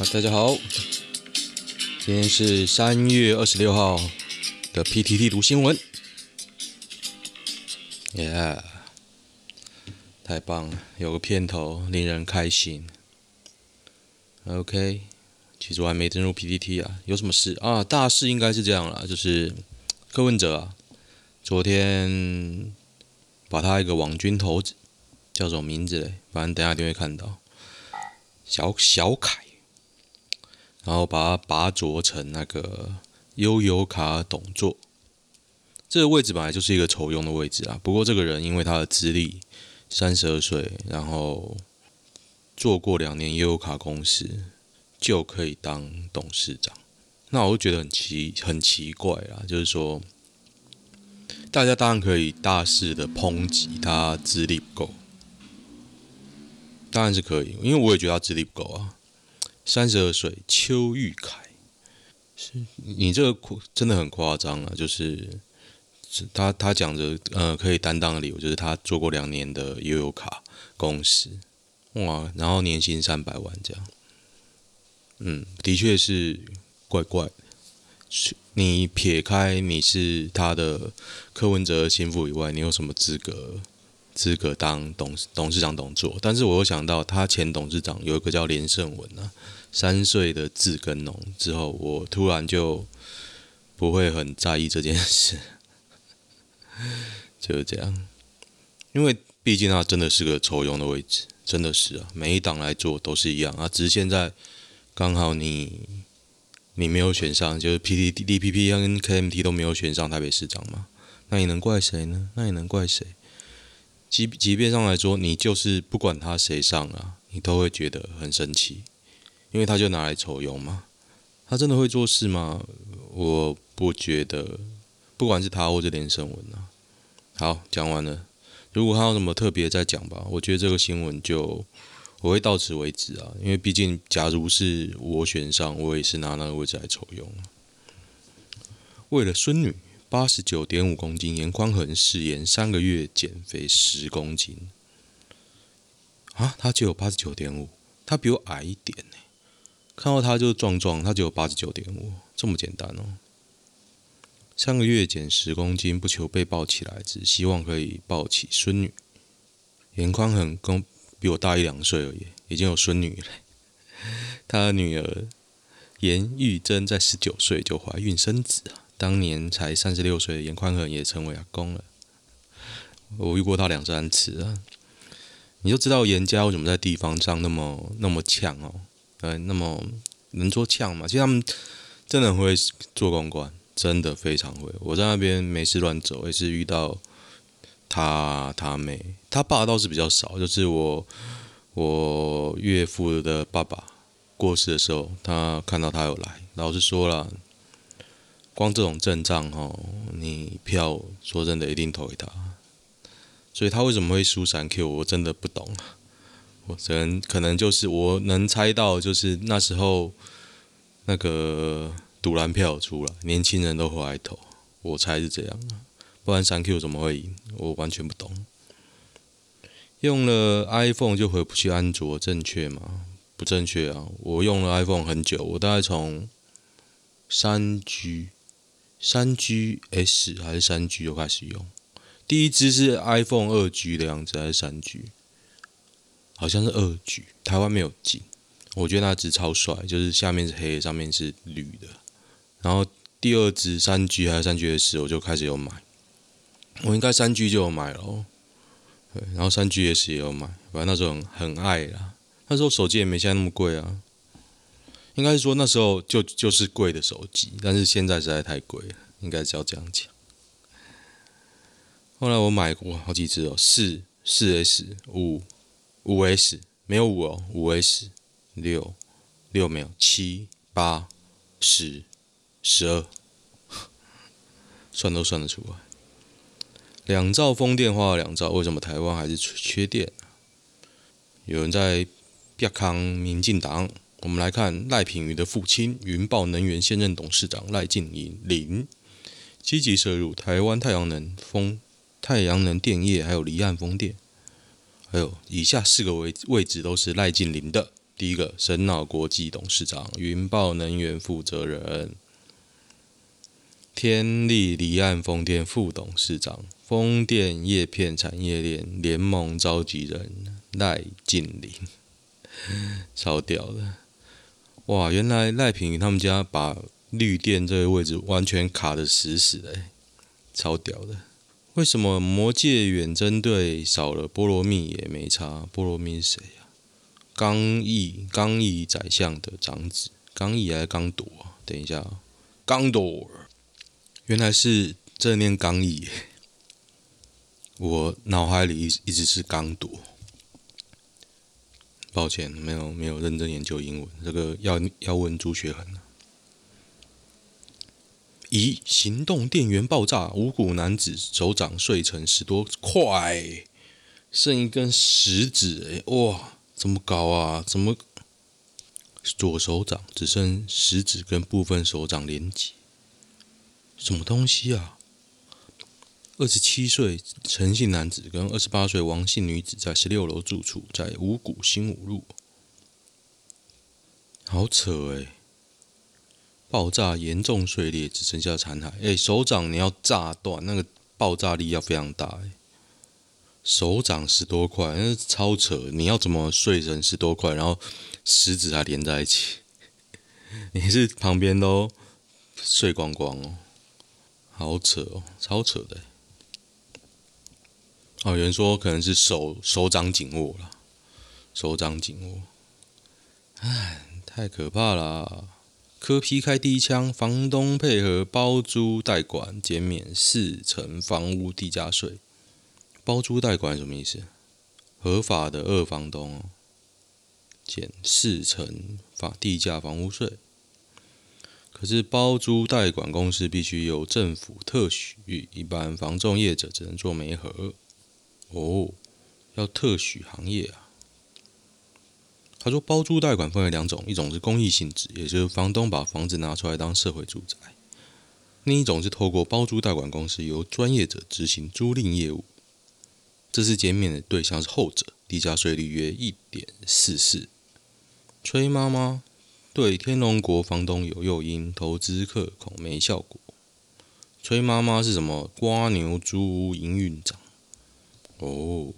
好，大家好，今天是三月二十六号的 PTT 读新闻，耶，太棒了，有个片头令人开心。OK，其实我还没登入 PTT 啊，有什么事啊？大事应该是这样啦，就是柯文哲啊，昨天把他一个网军头子叫什么名字嘞？反正等下一定会看到。小小凯，然后把他拔擢成那个悠游卡董座，这个位置本来就是一个酬庸的位置啊。不过这个人因为他的资历，三十二岁，然后做过两年悠游卡公司，就可以当董事长。那我就觉得很奇很奇怪啊，就是说，大家当然可以大肆的抨击他资历不够。当然是可以，因为我也觉得他资历不够啊。三十二岁，邱玉凯，是你这个真的很夸张啊！就是他他讲着呃可以担当的理由，就是他做过两年的悠游卡公司，哇，然后年薪三百万这样。嗯，的确是怪怪的。你撇开你是他的柯文哲心腹以外，你有什么资格？资格当董董事长董座，但是我又想到他前董事长有一个叫连胜文啊，三岁的字耕农之后，我突然就不会很在意这件事，就是这样，因为毕竟它真的是个抽佣的位置，真的是啊，每一党来做都是一样啊，只是现在刚好你你没有选上，就是 P D D P P 跟 K M T 都没有选上台北市长嘛，那你能怪谁呢？那你能怪谁？即即便上来说，你就是不管他谁上啊，你都会觉得很生气，因为他就拿来酬庸嘛。他真的会做事吗？我不觉得，不管是他或者连胜文啊。好，讲完了。如果还有什么特别再讲吧，我觉得这个新闻就我会到此为止啊。因为毕竟，假如是我选上，我也是拿那个位置来酬庸。为了孙女。八十九点五公斤，颜宽恒誓言三个月减肥十公斤。啊，他只有八十九点五，他比我矮一点呢。看到他就壮壮，他只有八十九点五，这么简单哦。上个月减十公斤，不求被抱起来，只希望可以抱起孙女。严宽恒跟比我大一两岁而已，已经有孙女了。他的女儿严玉珍在十九岁就怀孕生子啊。当年才三十六岁的颜宽恒也成为阿公了，我遇过他两三次啊。你就知道严家为什么在地方上那么那么呛哦，呃，那么能说呛嘛？其实他们真的会做公关，真的非常会。我在那边没事乱走，也是遇到他他妹，他爸倒是比较少，就是我我岳父的爸爸过世的时候，他看到他有来，老实说了。光这种阵仗哦，你票说真的一定投给他，所以他为什么会输三 Q，我真的不懂。我只能可能就是我能猜到，就是那时候那个赌蓝票出来，年轻人都回来投，我猜是这样。不然三 Q 怎么会赢？我完全不懂。用了 iPhone 就回不去安卓，正确吗？不正确啊！我用了 iPhone 很久，我大概从三 G。三 GS 还是三 G 就开始用，第一只是 iPhone 二 G 的样子还是三 G？好像是二 G，台湾没有进。我觉得那只超帅，就是下面是黑的，上面是绿的。然后第二只三 G 还是三 GS，我就开始有买。我应该三 G 就有买了，对，然后三 GS 也有买，反正那时候很爱啦。那时候手机也没现在那么贵啊。应该是说那时候就就是贵的手机，但是现在实在太贵了，应该是要这样讲。后来我买过好几只哦，四四 S 五五 S 没有五哦，五 S 六六没有七八十十二，算都算得出来。两兆风电花了两兆，为什么台湾还是缺电？有人在瘪康民进党。我们来看赖品妤的父亲云豹能源现任董事长赖劲麟，积极涉入台湾太阳能、风太阳能电业，还有离岸风电，还有以下四个位位置都是赖劲麟的。第一个，神脑国际董事长，云豹能源负责人，天力离岸风电副董事长，风电叶片产业链联盟召集人赖劲麟，超屌的！哇，原来赖品他们家把绿电这个位置完全卡的死死的，超屌的！为什么魔界远征队少了菠萝蜜也没差？菠萝蜜是谁呀？刚毅，刚毅宰相的长子，刚毅还是刚铎？等一下，刚铎，原来是这念刚毅，我脑海里一一直是刚铎。抱歉，没有没有认真研究英文，这个要要问朱学恒。咦，行动电源爆炸，五股男子手掌碎成十多块，剩一根食指，哎，哇，怎么搞啊？怎么左手掌只剩食指跟部分手掌连接？什么东西啊？二十七岁陈姓男子跟二十八岁王姓女子在十六楼住处，在五股新五路，好扯诶、爆炸严重碎裂，只剩下残骸。诶，手掌你要炸断，那个爆炸力要非常大诶。手掌十多块，那是超扯！你要怎么碎成十多块，然后食指还连在一起？你是旁边都碎光光哦，好扯哦，超扯的。哦，有人说可能是手手掌紧握了，手掌紧握。唉，太可怕了。柯 P 开第一枪，房东配合包租代管减免四成房屋地价税。包租代管什么意思？合法的二房东减四成房地价房屋税。可是包租代管公司必须由政府特许，一般房仲业者只能做媒合。哦，要特许行业啊。他说，包租代管分为两种，一种是公益性质，也就是房东把房子拿出来当社会住宅；另一种是透过包租代管公司由专业者执行租赁业务。这次减免的对象是后者，地价税率约一点四四。崔妈妈对天龙国房东有诱因，投资客恐没效果。崔妈妈是什么？瓜牛租屋营运长。哦。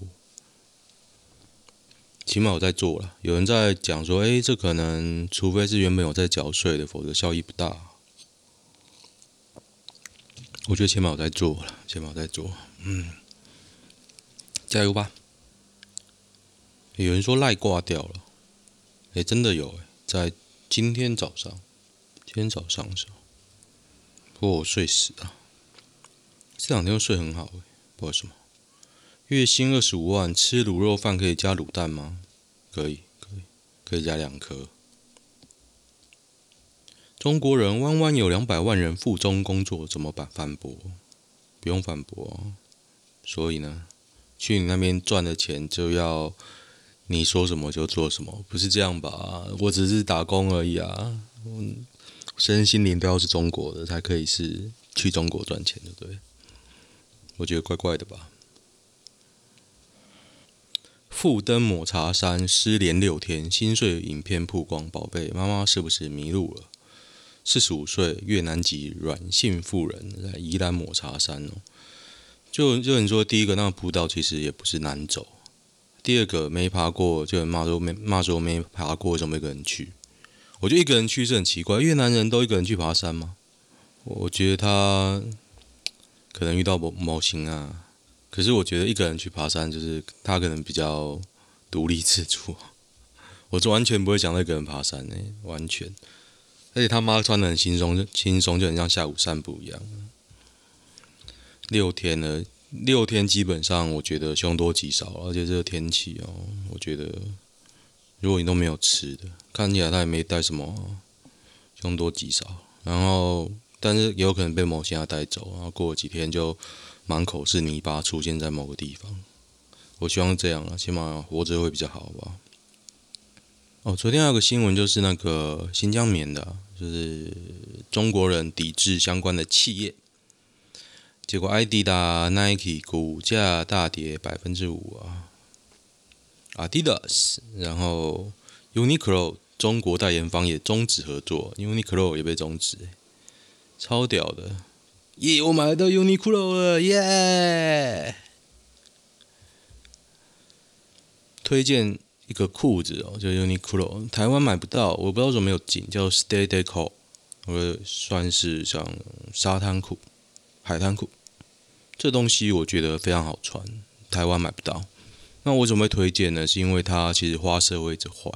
起码我在做了，有人在讲说，诶，这可能除非是原本有在缴税的，否则效益不大。我觉得起码我在做了，起码我在做，嗯，加油吧。有人说赖挂掉了，诶，真的有诶，在今天早上，今天早上的时候，不过我睡死了，这两天都睡很好诶，不知道为什么。月薪二十五万，吃卤肉饭可以加卤蛋吗？可以，可以，可以加两颗。中国人弯弯有两百万人赴中工作，怎么办？反驳？不用反驳。所以呢，去你那边赚的钱就要你说什么就做什么，不是这样吧？我只是打工而已啊。嗯，身心灵都要是中国的才可以是去中国赚钱的，对？我觉得怪怪的吧。复登抹茶山失联六天，心碎影片曝光，宝贝妈妈是不是迷路了？四十五岁越南籍阮姓妇人在宜兰抹茶山哦，就就你说第一个那个步道其实也不是难走，第二个没爬过，就骂说没骂说没爬过，怎么一个人去？我觉得一个人去是很奇怪，越南人都一个人去爬山吗？我觉得他可能遇到某某型啊。可是我觉得一个人去爬山，就是他可能比较独立自主。我就完全不会想一个人爬山呢，完全。而且他妈穿得很轻松，就轻松就很像下午散步一样。六天了，六天基本上我觉得凶多吉少，而且这个天气哦，我觉得如果你都没有吃的，看起来他也没带什么，凶多吉少。然后，但是也有可能被某些人带走，然后过几天就。满口是泥巴，出现在某个地方。我希望这样啊，起码活着会比较好吧。哦，昨天还有个新闻，就是那个新疆棉的，就是中国人抵制相关的企业，结果艾迪达、Nike 股价大跌百分之五啊。Adidas，然后 Uniqlo 中国代言方也终止合作，Uniqlo 也被终止，超屌的！耶，我买到 Uniqlo 了，耶！推荐一个裤子哦，就 Uniqlo，台湾买不到，我不知道怎么没有进，叫 Stay Deco，我算是像沙滩裤、海滩裤，这东西我觉得非常好穿，台湾买不到。那我怎么会推荐呢？是因为它其实花色会一直换，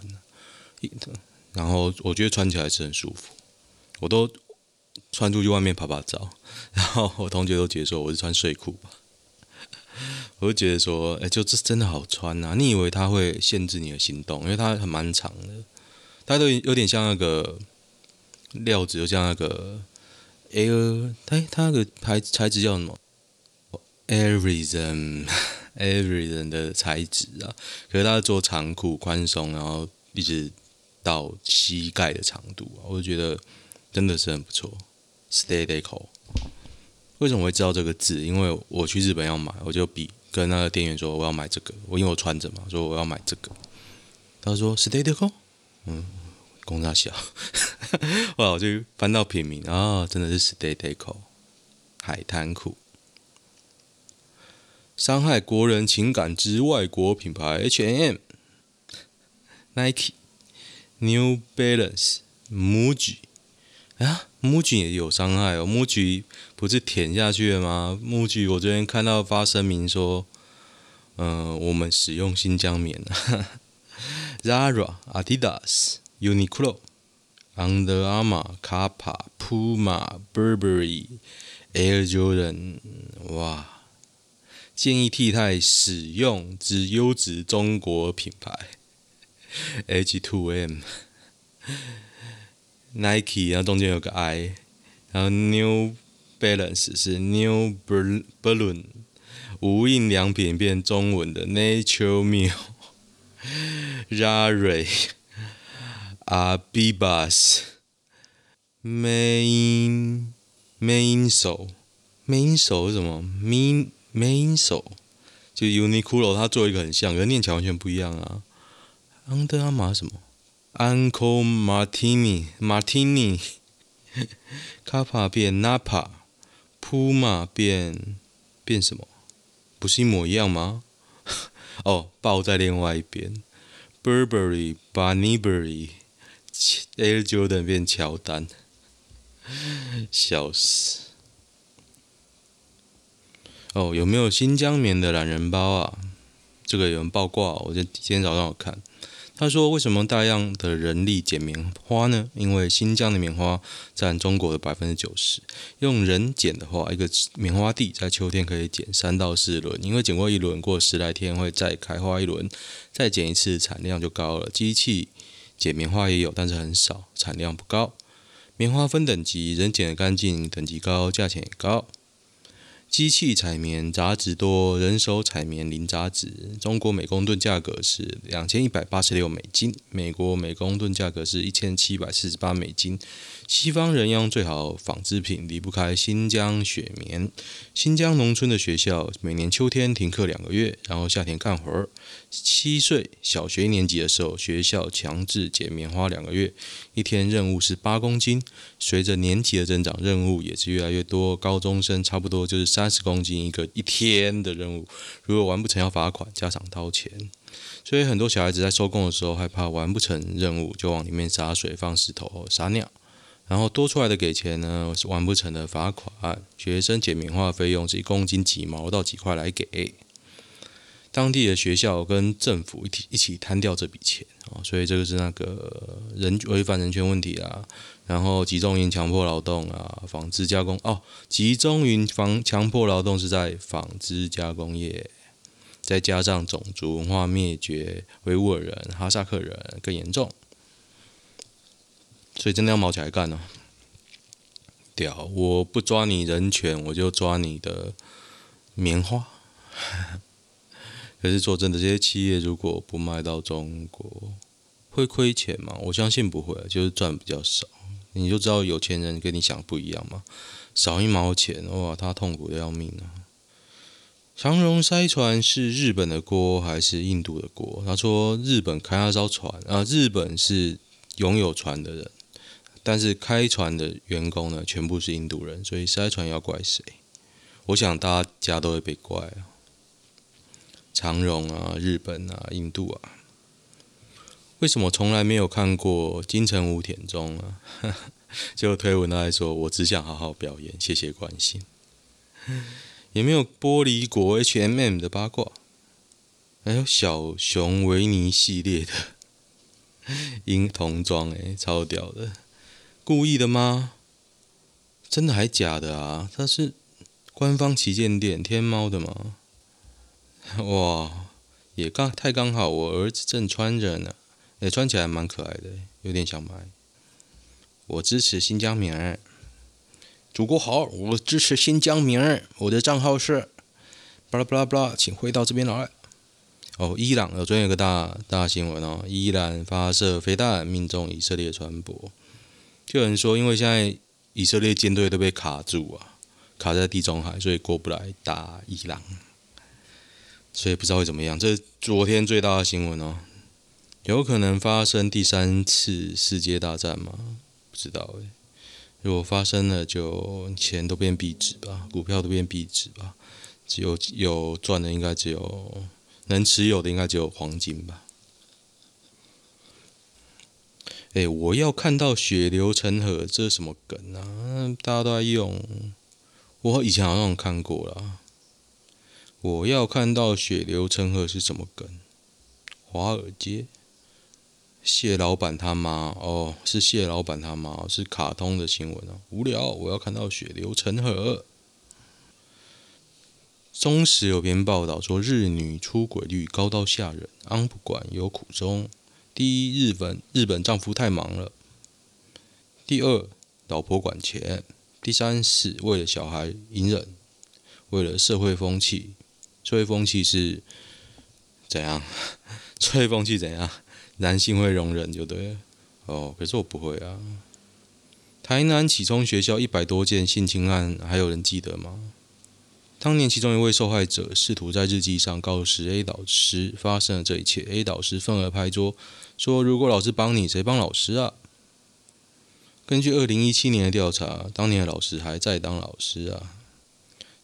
然后我觉得穿起来是很舒服，我都穿出去外面拍拍照，然后我同学都觉得说我是穿睡裤吧，我就觉得说，哎，就这真的好穿呐！你以为它会限制你的行动，因为它还蛮长的，它都有点像那个料子，就像那个 Air，它它那个材材质叫什么？Airism。Every 人 的材质啊，可是它做长裤，宽松，然后一直到膝盖的长度啊，我就觉得真的是很不错。Stay Deco，为什么我会知道这个字？因为我去日本要买，我就比跟那个店员说我要买这个，我因为我穿着嘛，说我要买这个。他说 Stay Deco，嗯，公差小，后来我就翻到品名啊，真的是 Stay Deco 海滩裤。伤害国人情感之外国品牌 H&M、Nike、New Balance、Muji 啊木举也有伤害哦。木举不是舔下去了吗木举我昨天看到发声明说，嗯、呃，我们使用新疆棉。Zara、Adidas、Uniqlo、Under Armour、Kappa、Puma、Burberry、Air Jordan，哇！建议替代使用之优质中国品牌，H2M、Nike，然后中间有个 I，然后 New Balance 是 New Balloon，无印良品变中文的 Nature Milk、Rare、Abibas、Main、Main 手，Main 手是什么？Main Mainso 就 Uniqlo，它做一个很像，可是念起来完全不一样啊。Under arm 什么？Uncle Martini Martini Kappa 变 Napa，Puma 变变什么？不是一模一样吗？哦，抱在另外一边。Burberry Bunnyberry Air Jordan 变乔丹，笑死。哦，有没有新疆棉的懒人包啊？这个有人爆挂，我就今天早上我看，他说为什么大量的人力剪棉花呢？因为新疆的棉花占中国的百分之九十，用人剪的话，一个棉花地在秋天可以剪三到四轮，因为剪过一轮，过十来天会再开花一轮，再剪一次产量就高了。机器剪棉花也有，但是很少，产量不高。棉花分等级，人剪的干净，等级高，价钱也高。机器采棉杂质多，人手采棉零杂质。中国每公吨价格是两千一百八十六美金，美国每公吨价格是一千七百四十八美金。西方人用最好纺织品离不开新疆雪棉。新疆农村的学校每年秋天停课两个月，然后夏天干活儿。七岁小学一年级的时候，学校强制剪棉花两个月，一天任务是八公斤。随着年级的增长，任务也是越来越多。高中生差不多就是三十公斤一个一天的任务，如果完不成要罚款，家长掏钱。所以很多小孩子在收工的时候害怕完不成任务，就往里面洒水、放石头、撒尿。然后多出来的给钱呢，是完不成的罚款。学生剪棉花费用是一公斤几毛到几块来给。当地的学校跟政府一起一起摊掉这笔钱啊，所以这个是那个人违反人权问题啊。然后集中营强迫劳动啊，纺织加工哦，集中营防强迫劳动是在纺织加工业，再加上种族文化灭绝，维吾尔人、哈萨克人更严重。所以真的要卯起来干呢、屌！我不抓你人权，我就抓你的棉花。可是说真的，这些企业如果不卖到中国，会亏钱吗？我相信不会，就是赚比较少。你就知道有钱人跟你想不一样吗？少一毛钱，哇，他痛苦的要命啊！长荣塞船是日本的锅还是印度的锅？他说日本开那艘船啊，日本是拥有船的人，但是开船的员工呢，全部是印度人，所以塞船要怪谁？我想大家都会被怪啊。长荣啊，日本啊，印度啊，为什么从来没有看过金城武田中啊？就推文来说，我只想好好表演，谢谢关心。也没有玻璃国 H M M 的八卦，还有小熊维尼系列的 婴童装，哎，超屌的！故意的吗？真的还假的啊？它是官方旗舰店天猫的吗？哇，也刚太刚好，我儿子正穿着呢，也穿起来蛮可爱的，有点想买。我支持新疆棉儿。祖国好，我支持新疆棉儿。我的账号是巴拉巴拉巴拉，请回到这边来。哦，伊朗，有昨天有个大大新闻哦，伊朗发射飞弹命中以色列船舶。就有人说，因为现在以色列舰队都被卡住啊，卡在地中海，所以过不来打伊朗。所以不知道会怎么样。这是昨天最大的新闻哦，有可能发生第三次世界大战吗？不知道诶。如果发生了，就钱都变壁纸吧，股票都变壁纸吧，只有有赚的应该只有能持有的应该只有黄金吧。哎、我要看到血流成河，这是什么梗啊？大家都在用，我以前好像看过了。我要看到血流成河是什么梗？华尔街。谢老板他妈哦，是谢老板他妈，是卡通的新闻哦。无聊，我要看到血流成河。中时有篇报道说，日女出轨率高到吓人，安不管有苦衷。第一，日本日本丈夫太忙了；第二，老婆管钱；第三是为了小孩隐忍，为了社会风气。社会风气是怎样？社会风气怎样？男性会容忍就对了，哦，可是我不会啊。台南启聪学校一百多件性侵案，还有人记得吗？当年其中一位受害者试图在日记上告诉 A 导师发生了这一切，A 导师愤而拍桌说：“如果老师帮你，谁帮老师啊？”根据二零一七年的调查，当年的老师还在当老师啊。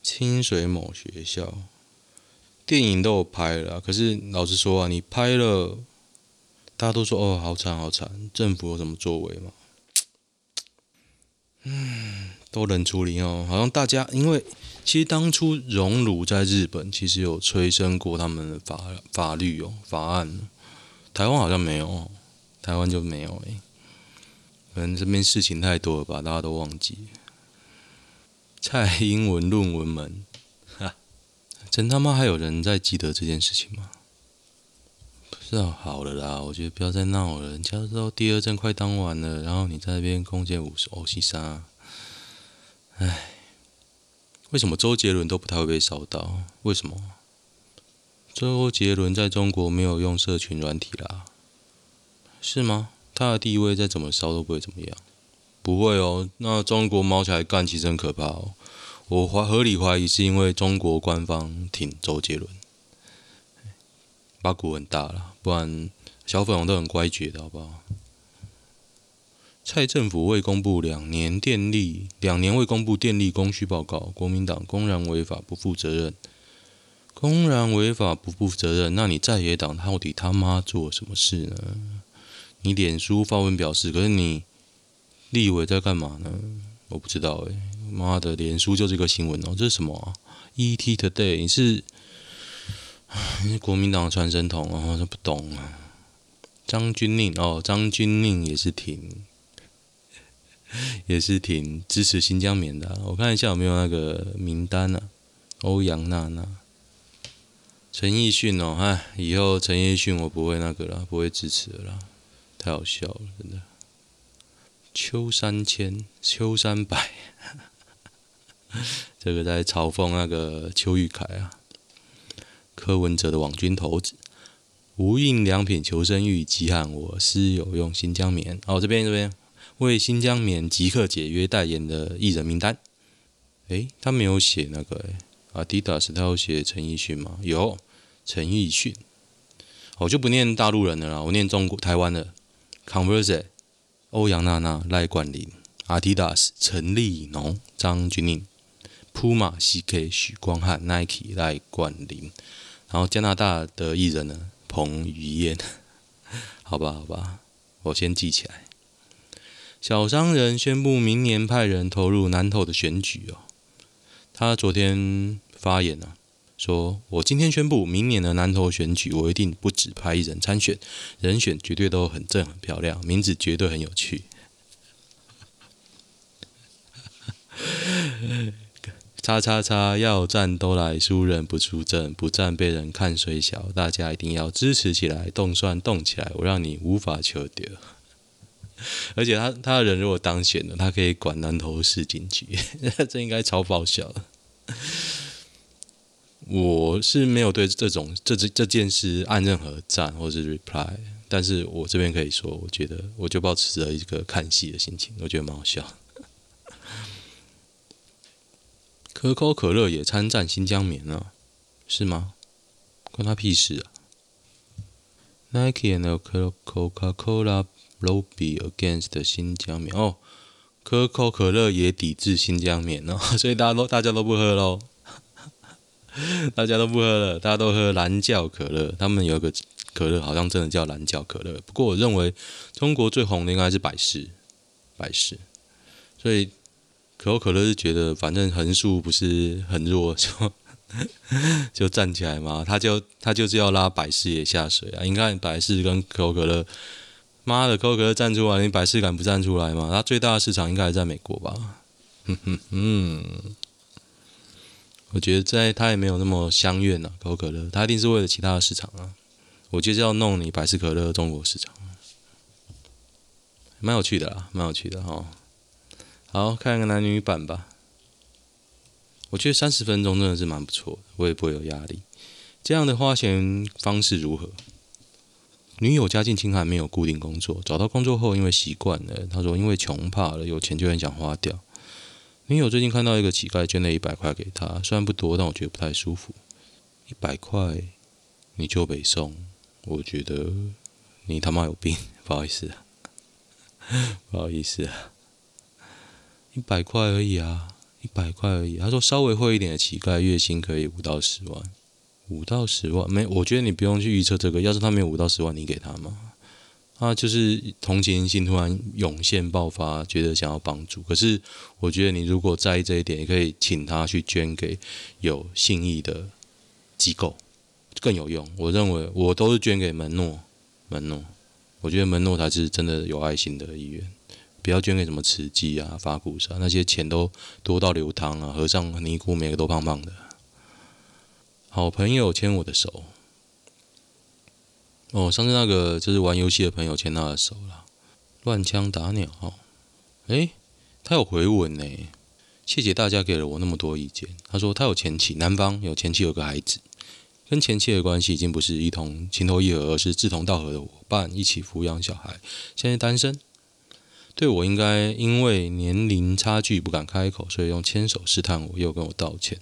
清水某学校电影都有拍了，可是老实说啊，你拍了。大家都说哦，好惨好惨，政府有什么作为吗？嗯，都冷处理哦。好像大家因为其实当初荣辱在日本其实有催生过他们的法法律哦法案，台湾好像没有，台湾就没有哎。可能这边事情太多了吧，大家都忘记。蔡英文论文门，哈，真他妈还有人在记得这件事情吗？是啊，好了啦，我觉得不要再闹了。人家都第二阵快当完了，然后你在那边攻击五十欧西莎，唉，为什么周杰伦都不太会被烧到？为什么？周杰伦在中国没有用社群软体啦，是吗？他的地位再怎么烧都不会怎么样，不会哦。那中国猫起来干，其实很可怕哦。我怀合理怀疑是因为中国官方挺周杰伦。八股很大了，不然小粉红都很乖觉的，好不好？蔡政府未公布两年电力，两年未公布电力供需报告，国民党公然违法不负责任，公然违法不负责任。那你在野党到底他妈做什么事呢？你脸书发文表示，可是你立委在干嘛呢？我不知道哎、欸，妈的，脸书就这个新闻哦，这是什么？ET Today，你是？你国民党传声筒哦，他不懂啊。张钧甯哦，张钧甯也是挺，也是挺支持新疆棉的。我看一下有没有那个名单呢？欧阳娜娜、陈奕迅哦，哎，以后陈奕迅我不会那个了，不会支持了啦，太好笑了，真的。秋山千，秋山百，这个在嘲讽那个邱玉凯啊。柯文哲的网军头子，无印良品求生欲极悍，我私有用新疆棉。哦，这边这边为新疆棉即刻解约代言的艺人名单。诶，他没有写那个诶，Adidas 他有写陈奕迅吗？有，陈奕迅。我就不念大陆人的了，我念中国台湾的。Converse、欧阳娜娜、赖冠霖、Adidas、陈立农、张钧甯、Puma、CK、许光汉、Nike、赖冠霖，然后加拿大的艺人呢，彭于晏。好吧，好吧，我先记起来。小商人宣布明年派人投入南投的选举哦。他昨天发言了，说我今天宣布明年的南投选举，我一定不只派一人参选，人选绝对都很正很漂亮，名字绝对很有趣。叉叉叉要战都来，输人不出阵，不战被人看虽小，大家一定要支持起来，动算动起来，我让你无法求得。而且他他的人如果当选了，他可以管南投市警局，这应该超爆笑。我是没有对这种这这这件事按任何赞或是 reply，但是我这边可以说，我觉得我就保持着一个看戏的心情，我觉得蛮好笑。可口可乐也参战新疆棉了，是吗？关他屁事啊！Nike and Coca-Cola lobby against 新疆棉哦，可口可乐也抵制新疆棉哦，所以大家都大家都不喝喽，大家都不喝了，大家都喝蓝叫可乐。他们有个可乐好像真的叫蓝叫可乐，不过我认为中国最红的应该是百事，百事，所以。可口可乐是觉得反正横竖不是很弱，就 就站起来嘛。他就他就是要拉百事也下水啊！你看百事跟可口可乐，妈的，可口可乐站出来，你百事敢不站出来吗？他最大的市场应该还在美国吧？哼哼嗯，我觉得在他也没有那么相愿呐，可口可乐，他一定是为了其他的市场啊。我就是要弄你百事可乐中国市场，蛮有趣的啦，蛮有趣的哈。好，看个男女版吧。我觉得三十分钟真的是蛮不错的，我也不会有压力。这样的花钱方式如何？女友家境清寒，没有固定工作，找到工作后因为习惯了，他说因为穷怕了，有钱就很想花掉。女友最近看到一个乞丐捐了一百块给他，虽然不多，但我觉得不太舒服。一百块你就北宋，我觉得你他妈有病，不好意思，不好意思。一百块而已啊，一百块而已。他说稍微会一点的乞丐，月薪可以五到十万，五到十万没？我觉得你不用去预测这个。要是他没有五到十万，你给他吗？他就是同情心突然涌现爆发，觉得想要帮助。可是我觉得你如果在意这一点，也可以请他去捐给有信义的机构，更有用。我认为我都是捐给门诺，门诺。我觉得门诺才是真的有爱心的医院。不要捐给什么慈济啊、法鼓山，那些钱都多到流汤啊，和尚尼姑每个都胖胖的。好朋友牵我的手，哦，上次那个就是玩游戏的朋友牵他的手了。乱枪打鸟，诶，他有回文呢，谢谢大家给了我那么多意见。他说他有前妻，男方有前妻，有个孩子，跟前妻的关系已经不是一同情投意合，而是志同道合的伙伴，一起抚养小孩，现在单身。对我应该因为年龄差距不敢开口，所以用牵手试探我，又跟我道歉。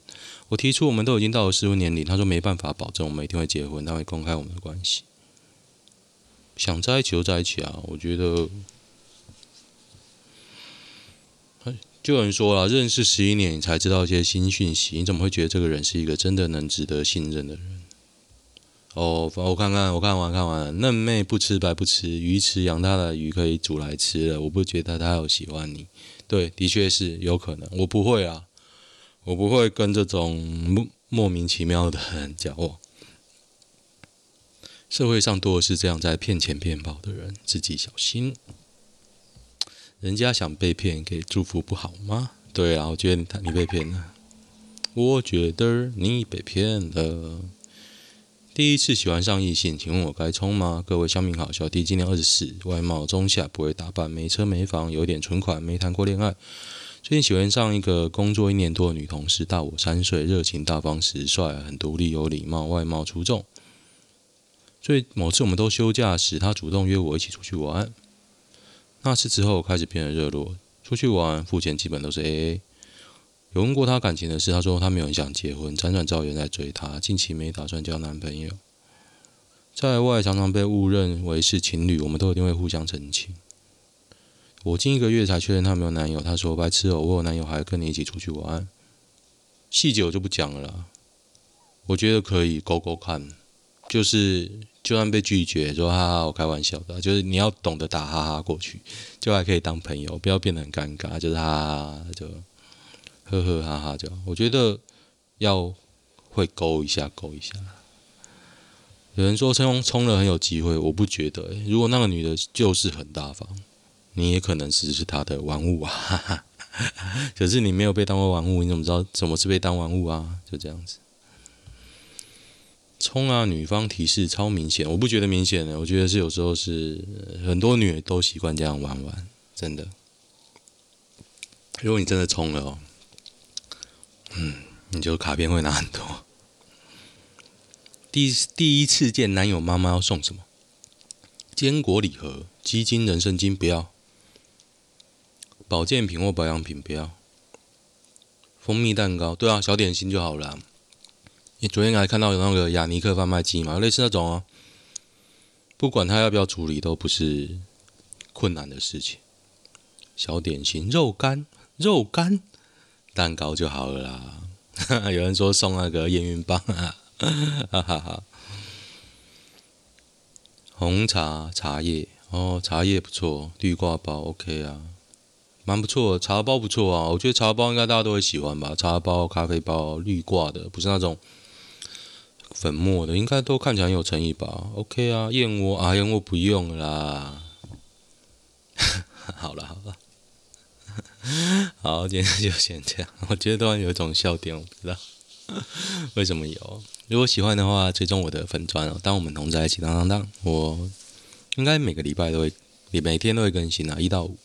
我提出我们都已经到了适婚年龄，他说没办法保证我们一定会结婚，他会公开我们的关系。想在一起就在一起啊！我觉得，就有人说了，认识十一年你才知道一些新讯息，你怎么会觉得这个人是一个真的能值得信任的人？哦，我看看，我看完看完了，嫩妹不吃白不吃，鱼池养大的鱼可以煮来吃了。我不觉得他有喜欢你，对，的确是有可能。我不会啊，我不会跟这种莫莫名其妙的人交往。社会上多的是这样在骗钱骗跑的人，自己小心。人家想被骗，给祝福不好吗？对啊，我觉得他你被骗了。我觉得你被骗了。第一次喜欢上异性，请问我该冲吗？各位乡民好，小弟今年二十四，外貌中下，不会打扮，没车没房，有点存款，没谈过恋爱。最近喜欢上一个工作一年多的女同事，大我三岁，热情大方直率，很独立有礼貌，外貌出众。所以某次我们都休假时，她主动约我一起出去玩。那次之后开始变得热络，出去玩付钱基本都是 AA。有问过他感情的事，他说他没有很想结婚，辗转找人在追他，近期没打算交男朋友。在外常常被误认为是情侣，我们都一定会互相澄清。我近一个月才确认他没有男友，他说白痴哦，我有男友还跟你一起出去玩，细节我就不讲了。我觉得可以勾勾看，就是就算被拒绝，说哈哈，我开玩笑的，就是你要懂得打哈哈过去，就还可以当朋友，不要变得很尴尬，就是哈哈就。呵呵哈哈，就我觉得要会勾一下，勾一下。有人说冲冲了很有机会，我不觉得。如果那个女的就是很大方，你也可能只是她的玩物啊。哈哈。可是你没有被当过玩物，你怎么知道什么是被当玩物啊？就这样子。冲啊！女方提示超明显，我不觉得明显的，我觉得是有时候是很多女的都习惯这样玩玩，真的。如果你真的冲了哦。嗯，你就卡片会拿很多。第第一次见男友妈妈要送什么？坚果礼盒、鸡精、人参精不要，保健品或保养品不要，蜂蜜蛋糕对啊，小点心就好了。你昨天还看到有那个雅尼克贩卖机嘛？类似那种哦。不管他要不要处理，都不是困难的事情。小点心，肉干，肉干。蛋糕就好了啦。有人说送那个验孕棒啊，哈哈哈。红茶茶叶哦，茶叶不错，绿挂包 OK 啊，蛮不错的。茶包不错啊，我觉得茶包应该大家都会喜欢吧。茶包、咖啡包、绿挂的，不是那种粉末的，应该都看起来很有诚意吧。OK 啊，燕窝啊，燕窝不用啦。好了好了。好，今天就先这样。我觉得突然有一种笑点，我不知道 为什么有。如果喜欢的话，追踪我的粉钻哦。当我们同在一起，当当当。我应该每个礼拜都会，也每天都会更新啊，一到五。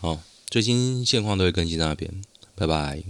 哦，最新现况都会更新那边。拜拜。